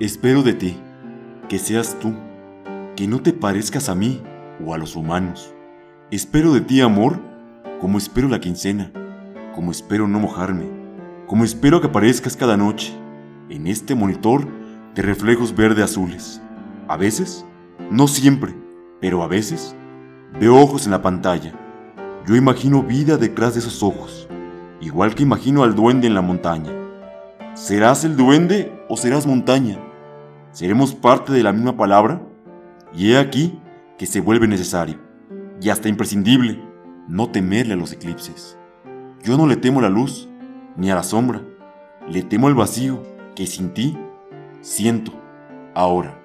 Espero de ti que seas tú, que no te parezcas a mí o a los humanos. Espero de ti amor como espero la quincena, como espero no mojarme, como espero que aparezcas cada noche en este monitor de reflejos verde-azules. A veces, no siempre, pero a veces, veo ojos en la pantalla. Yo imagino vida detrás de esos ojos, igual que imagino al duende en la montaña. ¿Serás el duende o serás montaña? ¿Seremos parte de la misma palabra? Y he aquí que se vuelve necesario, y hasta imprescindible, no temerle a los eclipses. Yo no le temo a la luz, ni a la sombra, le temo al vacío que sin ti siento ahora.